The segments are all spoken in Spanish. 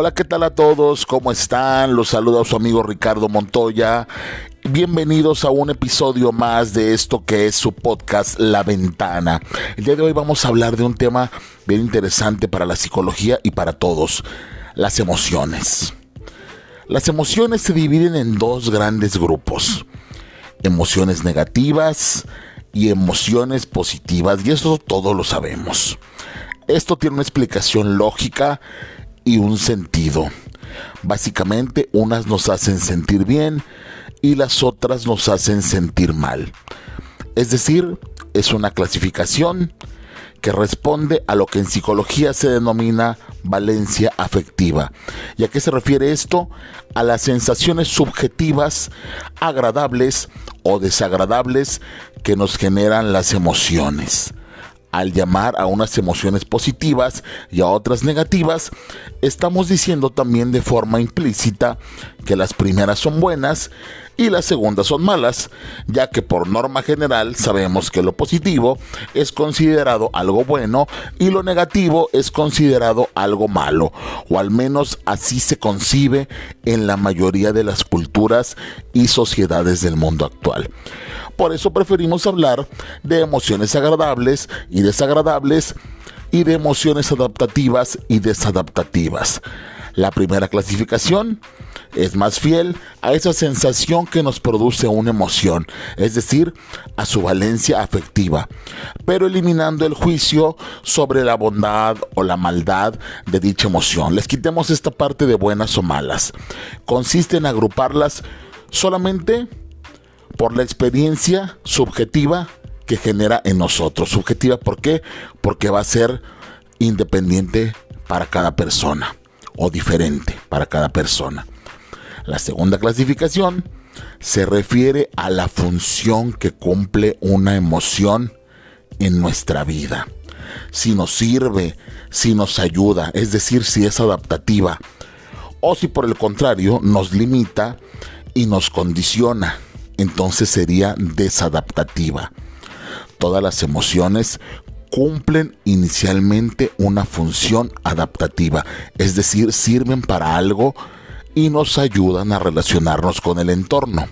Hola, ¿qué tal a todos? ¿Cómo están? Los saluda su amigo Ricardo Montoya. Bienvenidos a un episodio más de esto que es su podcast La Ventana. El día de hoy vamos a hablar de un tema bien interesante para la psicología y para todos, las emociones. Las emociones se dividen en dos grandes grupos, emociones negativas y emociones positivas, y eso todos lo sabemos. Esto tiene una explicación lógica y un sentido. Básicamente unas nos hacen sentir bien y las otras nos hacen sentir mal. Es decir, es una clasificación que responde a lo que en psicología se denomina valencia afectiva. ¿Y a qué se refiere esto? A las sensaciones subjetivas, agradables o desagradables que nos generan las emociones al llamar a unas emociones positivas y a otras negativas, estamos diciendo también de forma implícita que las primeras son buenas y las segundas son malas, ya que por norma general sabemos que lo positivo es considerado algo bueno y lo negativo es considerado algo malo, o al menos así se concibe en la mayoría de las culturas y sociedades del mundo actual. Por eso preferimos hablar de emociones agradables y desagradables y de emociones adaptativas y desadaptativas. La primera clasificación es más fiel a esa sensación que nos produce una emoción, es decir, a su valencia afectiva, pero eliminando el juicio sobre la bondad o la maldad de dicha emoción. Les quitemos esta parte de buenas o malas. Consiste en agruparlas solamente por la experiencia subjetiva que genera en nosotros. Subjetiva, ¿por qué? Porque va a ser independiente para cada persona o diferente para cada persona. La segunda clasificación se refiere a la función que cumple una emoción en nuestra vida. Si nos sirve, si nos ayuda, es decir, si es adaptativa, o si por el contrario nos limita y nos condiciona entonces sería desadaptativa. Todas las emociones cumplen inicialmente una función adaptativa, es decir, sirven para algo y nos ayudan a relacionarnos con el entorno,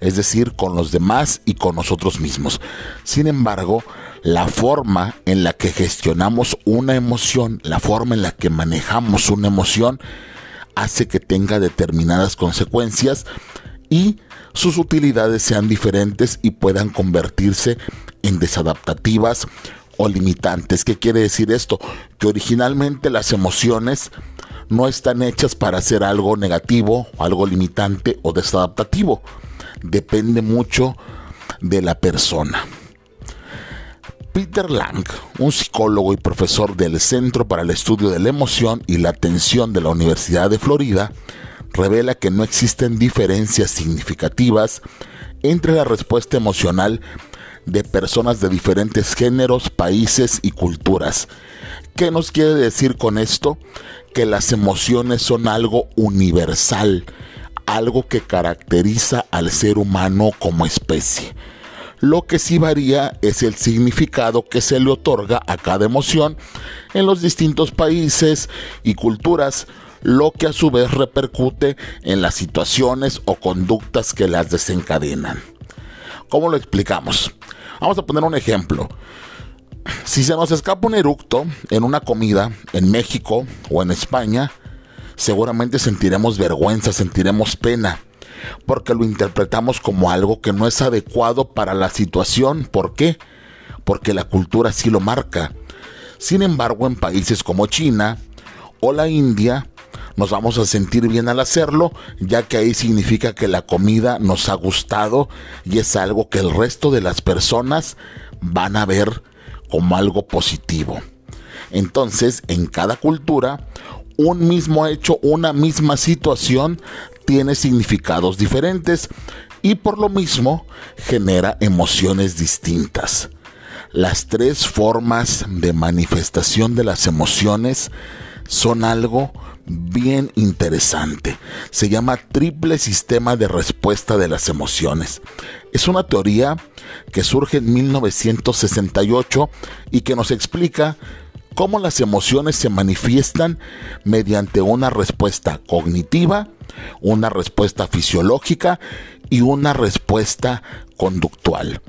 es decir, con los demás y con nosotros mismos. Sin embargo, la forma en la que gestionamos una emoción, la forma en la que manejamos una emoción, hace que tenga determinadas consecuencias y sus utilidades sean diferentes y puedan convertirse en desadaptativas o limitantes. ¿Qué quiere decir esto? Que originalmente las emociones no están hechas para hacer algo negativo, algo limitante o desadaptativo. Depende mucho de la persona. Peter Lang, un psicólogo y profesor del Centro para el Estudio de la Emoción y la Atención de la Universidad de Florida, revela que no existen diferencias significativas entre la respuesta emocional de personas de diferentes géneros, países y culturas. ¿Qué nos quiere decir con esto? Que las emociones son algo universal, algo que caracteriza al ser humano como especie. Lo que sí varía es el significado que se le otorga a cada emoción en los distintos países y culturas, lo que a su vez repercute en las situaciones o conductas que las desencadenan. ¿Cómo lo explicamos? Vamos a poner un ejemplo. Si se nos escapa un eructo en una comida en México o en España, seguramente sentiremos vergüenza, sentiremos pena, porque lo interpretamos como algo que no es adecuado para la situación. ¿Por qué? Porque la cultura sí lo marca. Sin embargo, en países como China o la India, nos vamos a sentir bien al hacerlo, ya que ahí significa que la comida nos ha gustado y es algo que el resto de las personas van a ver como algo positivo. Entonces, en cada cultura, un mismo hecho, una misma situación tiene significados diferentes y por lo mismo genera emociones distintas. Las tres formas de manifestación de las emociones son algo bien interesante. Se llama triple sistema de respuesta de las emociones. Es una teoría que surge en 1968 y que nos explica cómo las emociones se manifiestan mediante una respuesta cognitiva, una respuesta fisiológica y una respuesta conductual.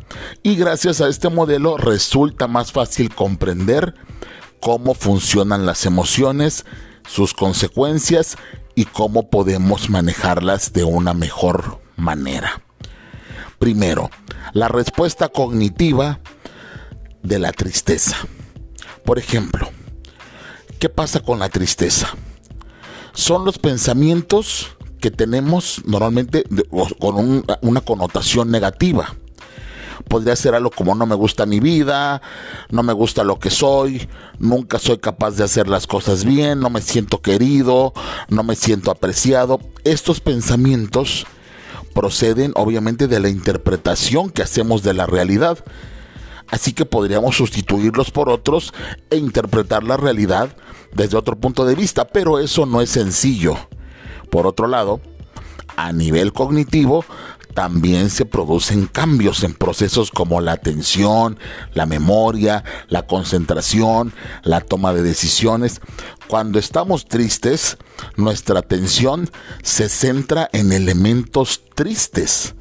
Y gracias a este modelo resulta más fácil comprender cómo funcionan las emociones, sus consecuencias y cómo podemos manejarlas de una mejor manera. Primero, la respuesta cognitiva de la tristeza. Por ejemplo, ¿qué pasa con la tristeza? Son los pensamientos que tenemos normalmente con una connotación negativa. Podría ser algo como no me gusta mi vida, no me gusta lo que soy, nunca soy capaz de hacer las cosas bien, no me siento querido, no me siento apreciado. Estos pensamientos proceden obviamente de la interpretación que hacemos de la realidad. Así que podríamos sustituirlos por otros e interpretar la realidad desde otro punto de vista, pero eso no es sencillo. Por otro lado, a nivel cognitivo, también se producen cambios en procesos como la atención, la memoria, la concentración, la toma de decisiones. Cuando estamos tristes, nuestra atención se centra en elementos tristes.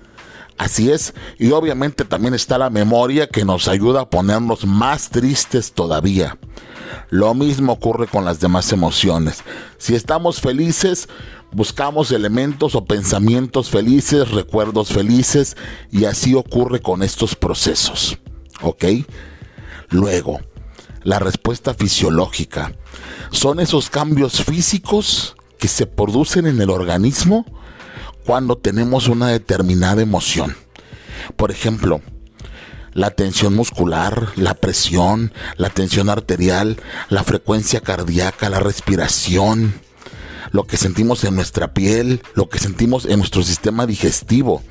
Así es, y obviamente también está la memoria que nos ayuda a ponernos más tristes todavía. Lo mismo ocurre con las demás emociones. Si estamos felices, buscamos elementos o pensamientos felices, recuerdos felices, y así ocurre con estos procesos. ¿Ok? Luego, la respuesta fisiológica. Son esos cambios físicos que se producen en el organismo cuando tenemos una determinada emoción. Por ejemplo, la tensión muscular, la presión, la tensión arterial, la frecuencia cardíaca, la respiración, lo que sentimos en nuestra piel, lo que sentimos en nuestro sistema digestivo.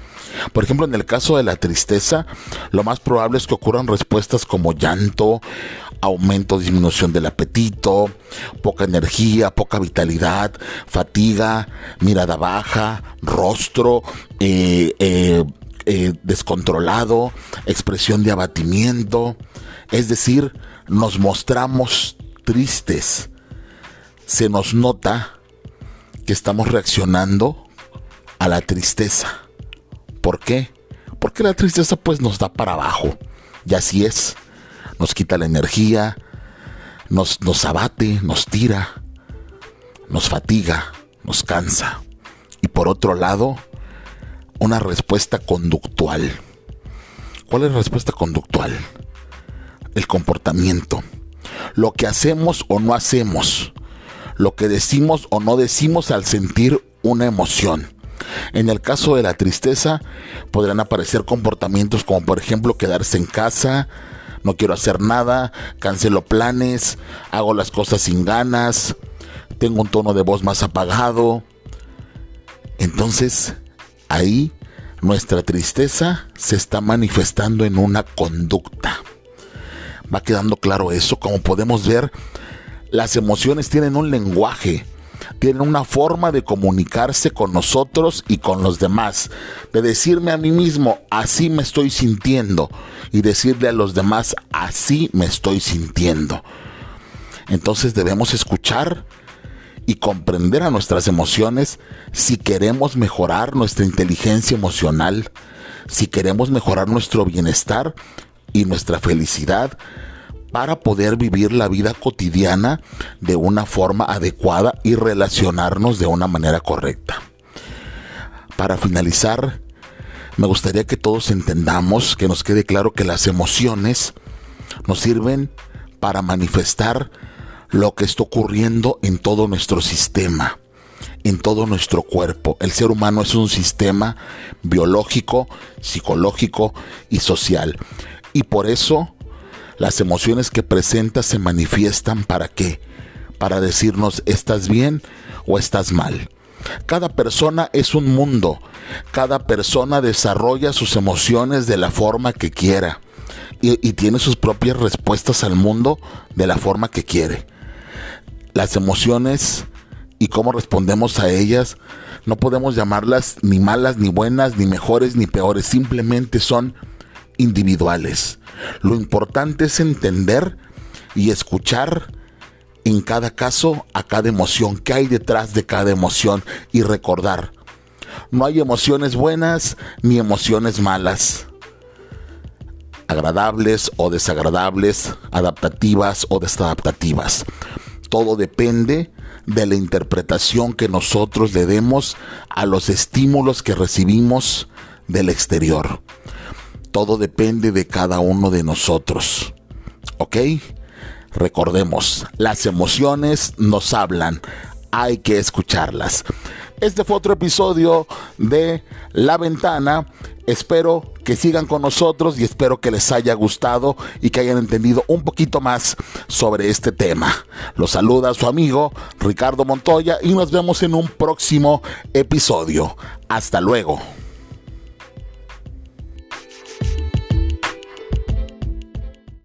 Por ejemplo, en el caso de la tristeza, lo más probable es que ocurran respuestas como llanto, aumento, disminución del apetito, poca energía, poca vitalidad, fatiga, mirada baja, rostro eh, eh, eh, descontrolado, expresión de abatimiento. Es decir, nos mostramos tristes. Se nos nota que estamos reaccionando a la tristeza. ¿Por qué? Porque la tristeza pues nos da para abajo. Y así es. Nos quita la energía, nos, nos abate, nos tira, nos fatiga, nos cansa. Y por otro lado, una respuesta conductual. ¿Cuál es la respuesta conductual? El comportamiento. Lo que hacemos o no hacemos lo que decimos o no decimos al sentir una emoción. En el caso de la tristeza, podrán aparecer comportamientos como por ejemplo quedarse en casa, no quiero hacer nada, cancelo planes, hago las cosas sin ganas, tengo un tono de voz más apagado. Entonces, ahí nuestra tristeza se está manifestando en una conducta. Va quedando claro eso, como podemos ver, las emociones tienen un lenguaje, tienen una forma de comunicarse con nosotros y con los demás, de decirme a mí mismo, así me estoy sintiendo, y decirle a los demás, así me estoy sintiendo. Entonces debemos escuchar y comprender a nuestras emociones si queremos mejorar nuestra inteligencia emocional, si queremos mejorar nuestro bienestar y nuestra felicidad, para poder vivir la vida cotidiana de una forma adecuada y relacionarnos de una manera correcta. Para finalizar, me gustaría que todos entendamos, que nos quede claro que las emociones nos sirven para manifestar lo que está ocurriendo en todo nuestro sistema, en todo nuestro cuerpo. El ser humano es un sistema biológico, psicológico y social. Y por eso las emociones que presenta se manifiestan para qué? Para decirnos estás bien o estás mal. Cada persona es un mundo. Cada persona desarrolla sus emociones de la forma que quiera. Y, y, tiene sus propias respuestas al mundo de la forma que quiere. Las emociones y cómo respondemos a ellas no podemos llamarlas ni malas, ni buenas, ni mejores, ni peores. Simplemente son individuales. Lo importante es entender y escuchar en cada caso a cada emoción, qué hay detrás de cada emoción y recordar, no hay emociones buenas ni emociones malas, agradables o desagradables, adaptativas o desadaptativas. Todo depende de la interpretación que nosotros le demos a los estímulos que recibimos del exterior. Todo depende de cada uno de nosotros. ¿Ok? Recordemos, las emociones nos hablan, hay que escucharlas. Este fue otro episodio de La Ventana. Espero que sigan con nosotros y espero que les haya gustado y que hayan entendido un poquito más sobre este tema. Los saluda su amigo Ricardo Montoya y nos vemos en un próximo episodio. Hasta luego.